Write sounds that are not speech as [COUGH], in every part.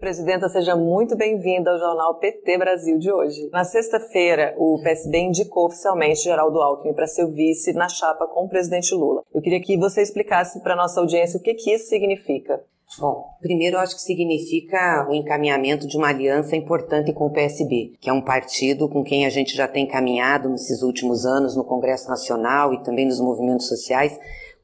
Presidenta, seja muito bem-vinda ao Jornal PT Brasil de hoje. Na sexta-feira, o PSB indicou oficialmente Geraldo Alckmin para ser vice na chapa com o presidente Lula. Eu queria que você explicasse para a nossa audiência o que, que isso significa. Bom, primeiro eu acho que significa o encaminhamento de uma aliança importante com o PSB, que é um partido com quem a gente já tem caminhado nesses últimos anos no Congresso Nacional e também nos movimentos sociais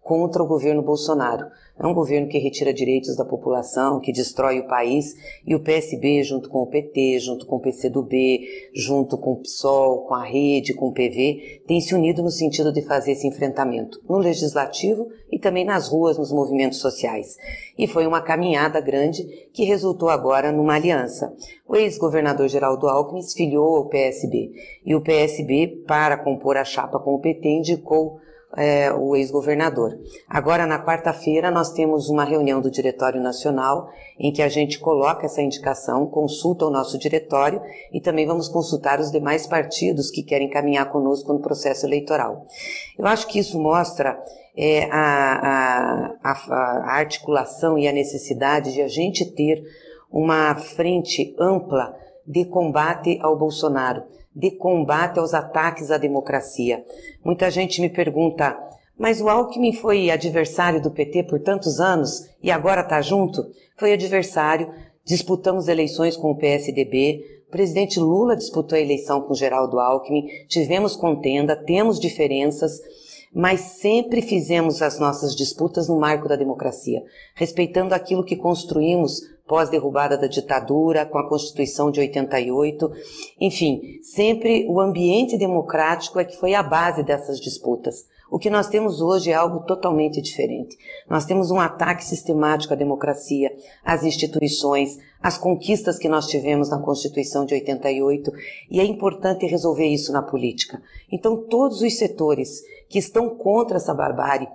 contra o governo Bolsonaro. É um governo que retira direitos da população, que destrói o país, e o PSB, junto com o PT, junto com o PCdoB, junto com o PSOL, com a Rede, com o PV, tem se unido no sentido de fazer esse enfrentamento no legislativo e também nas ruas, nos movimentos sociais. E foi uma caminhada grande que resultou agora numa aliança. O ex-governador Geraldo Alckmin filiou ao PSB, e o PSB, para compor a chapa com o PT, indicou é, o ex-governador. Agora, na quarta-feira, nós temos uma reunião do Diretório Nacional em que a gente coloca essa indicação, consulta o nosso diretório e também vamos consultar os demais partidos que querem caminhar conosco no processo eleitoral. Eu acho que isso mostra é, a, a, a, articulação e a necessidade de a gente ter uma frente ampla de combate ao Bolsonaro de combate aos ataques à democracia. Muita gente me pergunta, mas o Alckmin foi adversário do PT por tantos anos e agora está junto? Foi adversário, disputamos eleições com o PSDB, o presidente Lula disputou a eleição com Geraldo Alckmin, tivemos contenda, temos diferenças, mas sempre fizemos as nossas disputas no marco da democracia, respeitando aquilo que construímos pós-derrubada da ditadura, com a Constituição de 88. Enfim, sempre o ambiente democrático é que foi a base dessas disputas. O que nós temos hoje é algo totalmente diferente. Nós temos um ataque sistemático à democracia, às instituições, às conquistas que nós tivemos na Constituição de 88, e é importante resolver isso na política. Então, todos os setores que estão contra essa barbárie,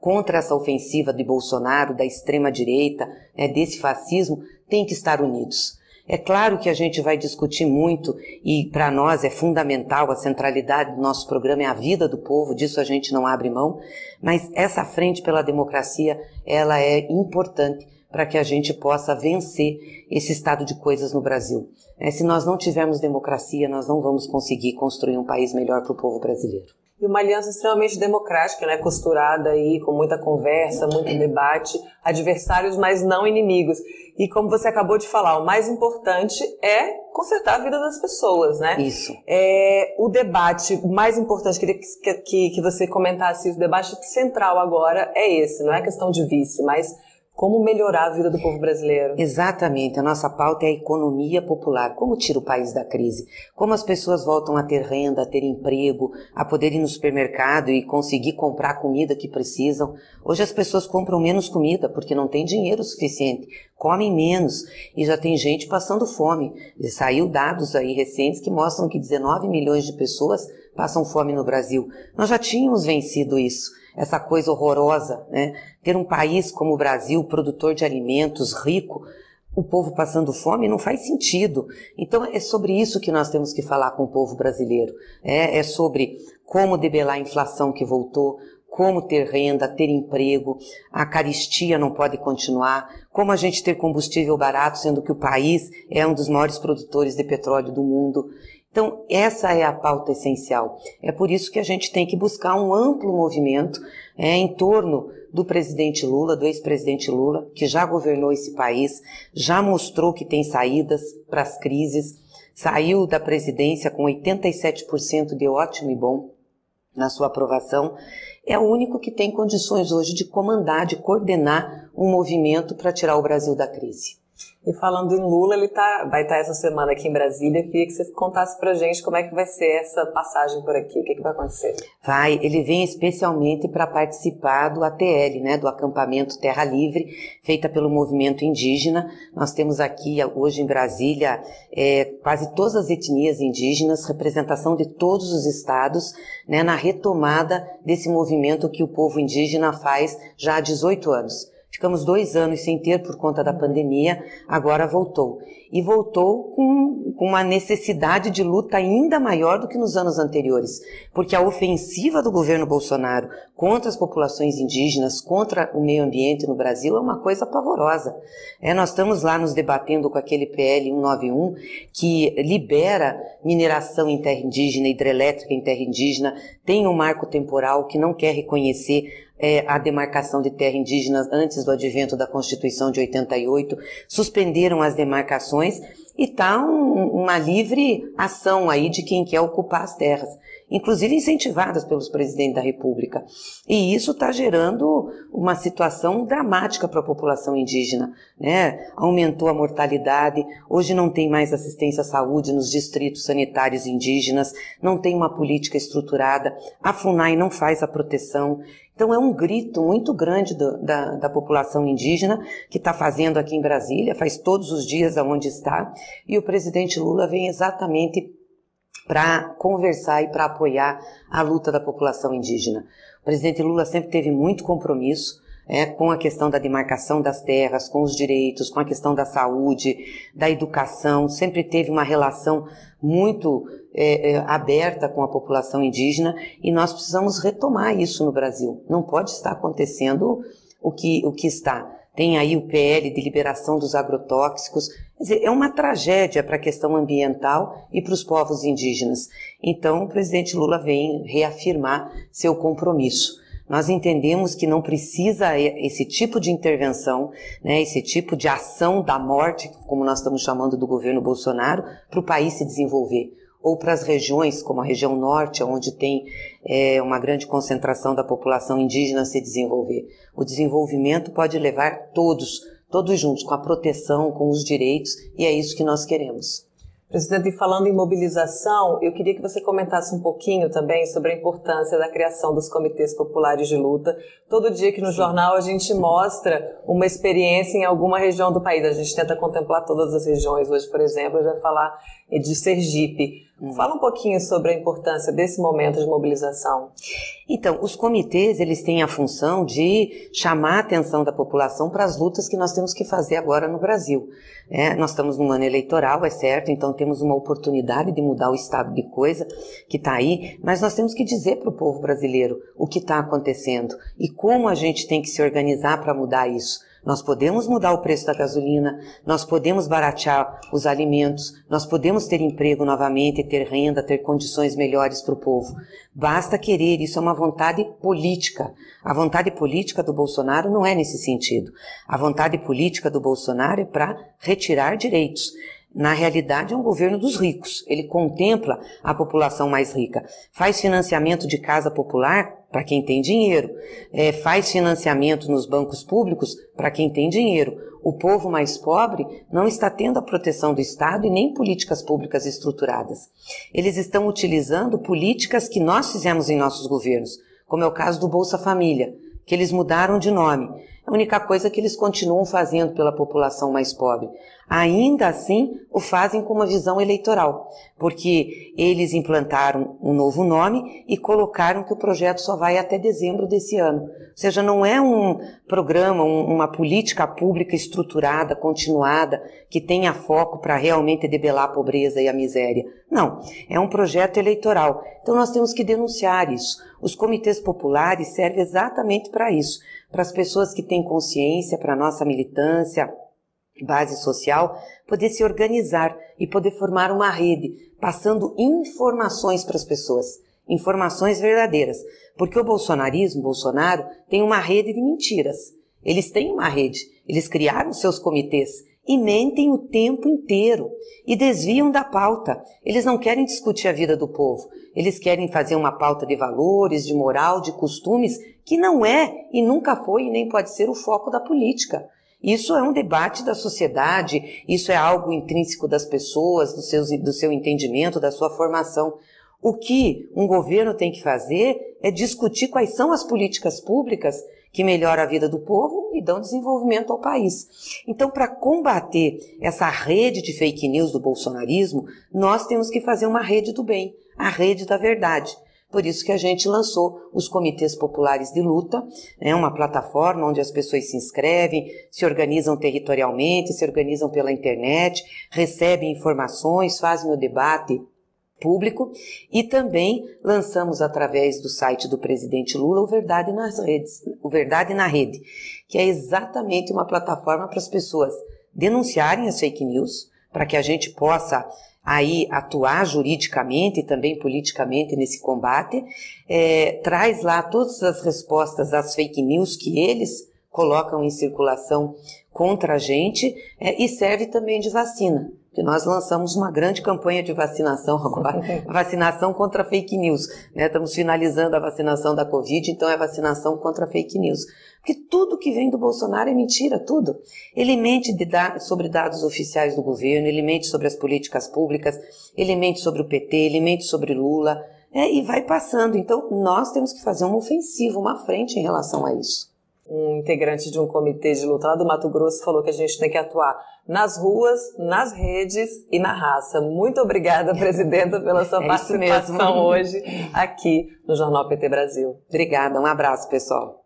contra essa ofensiva de Bolsonaro, da extrema-direita, né, desse fascismo, têm que estar unidos. É claro que a gente vai discutir muito e para nós é fundamental a centralidade do nosso programa é a vida do povo, disso a gente não abre mão, mas essa frente pela democracia, ela é importante para que a gente possa vencer esse estado de coisas no Brasil. É, se nós não tivermos democracia, nós não vamos conseguir construir um país melhor para o povo brasileiro. E uma aliança extremamente democrática, né? costurada aí com muita conversa, muito debate, adversários, mas não inimigos. E como você acabou de falar, o mais importante é consertar a vida das pessoas, né? Isso. É, o debate mais importante, queria que, que, que você comentasse, o debate central agora é esse, não é questão de vice, mas como melhorar a vida do povo brasileiro? Exatamente. A nossa pauta é a economia popular. Como tira o país da crise? Como as pessoas voltam a ter renda, a ter emprego, a poder ir no supermercado e conseguir comprar a comida que precisam? Hoje as pessoas compram menos comida porque não tem dinheiro suficiente, comem menos e já tem gente passando fome. E saiu dados aí recentes que mostram que 19 milhões de pessoas passam fome no Brasil. Nós já tínhamos vencido isso essa coisa horrorosa, né? Ter um país como o Brasil, produtor de alimentos, rico, o povo passando fome não faz sentido. Então é sobre isso que nós temos que falar com o povo brasileiro. É, é sobre como debelar a inflação que voltou, como ter renda, ter emprego, a caristia não pode continuar, como a gente ter combustível barato, sendo que o país é um dos maiores produtores de petróleo do mundo. Então, essa é a pauta essencial. É por isso que a gente tem que buscar um amplo movimento é, em torno do presidente Lula, do ex-presidente Lula, que já governou esse país, já mostrou que tem saídas para as crises, saiu da presidência com 87% de ótimo e bom na sua aprovação, é o único que tem condições hoje de comandar, de coordenar um movimento para tirar o Brasil da crise. E falando em Lula, ele tá, vai estar tá essa semana aqui em Brasília. Queria que você contasse pra gente como é que vai ser essa passagem por aqui, o que, que vai acontecer. Vai, ele vem especialmente para participar do ATL, né, do acampamento Terra Livre, feita pelo movimento indígena. Nós temos aqui hoje em Brasília é, quase todas as etnias indígenas, representação de todos os estados, né, na retomada desse movimento que o povo indígena faz já há 18 anos. Ficamos dois anos sem ter por conta da pandemia, agora voltou. E voltou com, com uma necessidade de luta ainda maior do que nos anos anteriores, porque a ofensiva do governo Bolsonaro contra as populações indígenas, contra o meio ambiente no Brasil é uma coisa pavorosa. É, nós estamos lá nos debatendo com aquele PL 191 que libera mineração em terra indígena, hidrelétrica em terra indígena, tem um marco temporal que não quer reconhecer é, a demarcação de terra indígena antes do advento da Constituição de 88, suspenderam as demarcações e está um, uma livre ação aí de quem quer ocupar as terras, inclusive incentivadas pelos presidentes da República. E isso está gerando uma situação dramática para a população indígena. Né? Aumentou a mortalidade, hoje não tem mais assistência à saúde nos distritos sanitários indígenas, não tem uma política estruturada, a FUNAI não faz a proteção. Então é um grito muito grande do, da, da população indígena que está fazendo aqui em Brasília, faz todos os dias aonde está, e o presidente Lula vem exatamente para conversar e para apoiar a luta da população indígena. O presidente Lula sempre teve muito compromisso é, com a questão da demarcação das terras, com os direitos, com a questão da saúde, da educação, sempre teve uma relação muito é, é, aberta com a população indígena e nós precisamos retomar isso no Brasil. Não pode estar acontecendo o que, o que está. Tem aí o PL de liberação dos agrotóxicos. Quer dizer, é uma tragédia para a questão ambiental e para os povos indígenas. Então, o presidente Lula vem reafirmar seu compromisso. Nós entendemos que não precisa esse tipo de intervenção, né, esse tipo de ação da morte, como nós estamos chamando do governo Bolsonaro, para o país se desenvolver ou para as regiões, como a região norte, onde tem é, uma grande concentração da população indígena se desenvolver. O desenvolvimento pode levar todos, todos juntos, com a proteção, com os direitos, e é isso que nós queremos. Presidente, falando em mobilização, eu queria que você comentasse um pouquinho também sobre a importância da criação dos comitês populares de luta. Todo dia que no Sim. jornal a gente mostra uma experiência em alguma região do país. A gente tenta contemplar todas as regiões. Hoje, por exemplo, a gente vai falar de Sergipe. Uhum. Fala um pouquinho sobre a importância desse momento de mobilização. Então, os comitês, eles têm a função de chamar a atenção da população para as lutas que nós temos que fazer agora no Brasil. É, nós estamos num ano eleitoral, é certo, então temos uma oportunidade de mudar o estado de coisa que está aí, mas nós temos que dizer para o povo brasileiro o que está acontecendo e como a gente tem que se organizar para mudar isso. Nós podemos mudar o preço da gasolina, nós podemos baratear os alimentos, nós podemos ter emprego novamente, ter renda, ter condições melhores para o povo. Basta querer, isso é uma vontade política. A vontade política do Bolsonaro não é nesse sentido. A vontade política do Bolsonaro é para retirar direitos. Na realidade, é um governo dos ricos. Ele contempla a população mais rica. Faz financiamento de casa popular para quem tem dinheiro. É, faz financiamento nos bancos públicos para quem tem dinheiro. O povo mais pobre não está tendo a proteção do Estado e nem políticas públicas estruturadas. Eles estão utilizando políticas que nós fizemos em nossos governos, como é o caso do Bolsa Família, que eles mudaram de nome. A única coisa que eles continuam fazendo pela população mais pobre. Ainda assim, o fazem com uma visão eleitoral, porque eles implantaram um novo nome e colocaram que o projeto só vai até dezembro desse ano. Ou seja, não é um programa, um, uma política pública estruturada, continuada, que tenha foco para realmente debelar a pobreza e a miséria. Não, é um projeto eleitoral. Então nós temos que denunciar isso. Os comitês populares servem exatamente para isso para as pessoas que têm consciência, para a nossa militância, base social, poder se organizar e poder formar uma rede, passando informações para as pessoas, informações verdadeiras. Porque o bolsonarismo, Bolsonaro, tem uma rede de mentiras. Eles têm uma rede, eles criaram seus comitês e mentem o tempo inteiro e desviam da pauta. Eles não querem discutir a vida do povo. Eles querem fazer uma pauta de valores, de moral, de costumes, que não é e nunca foi e nem pode ser o foco da política. Isso é um debate da sociedade, isso é algo intrínseco das pessoas, do, seu do seu entendimento, da sua formação. O que um governo tem que fazer é discutir quais são as políticas públicas que melhoram a vida do povo e dão desenvolvimento ao país. Então, para combater essa rede de fake news do bolsonarismo, nós temos que fazer uma rede do bem, a rede da verdade. Por isso que a gente lançou os comitês populares de luta, né, uma plataforma onde as pessoas se inscrevem, se organizam territorialmente, se organizam pela internet, recebem informações, fazem o debate público e também lançamos através do site do presidente Lula o Verdade nas redes, o Verdade na Rede, que é exatamente uma plataforma para as pessoas denunciarem as fake news, para que a gente possa aí atuar juridicamente e também politicamente nesse combate, é, traz lá todas as respostas às fake news que eles colocam em circulação contra a gente é, e serve também de vacina que nós lançamos uma grande campanha de vacinação [LAUGHS] agora, vacinação contra fake news. Né? Estamos finalizando a vacinação da Covid, então é vacinação contra fake news. Porque tudo que vem do Bolsonaro é mentira, tudo. Ele mente da sobre dados oficiais do governo, ele mente sobre as políticas públicas, ele mente sobre o PT, ele mente sobre Lula, é, e vai passando. Então, nós temos que fazer uma ofensiva, uma frente em relação a isso um integrante de um comitê de luta lá do Mato Grosso falou que a gente tem que atuar nas ruas, nas redes e na raça. Muito obrigada, presidenta, pela sua é participação hoje aqui no Jornal PT Brasil. Obrigada, um abraço, pessoal.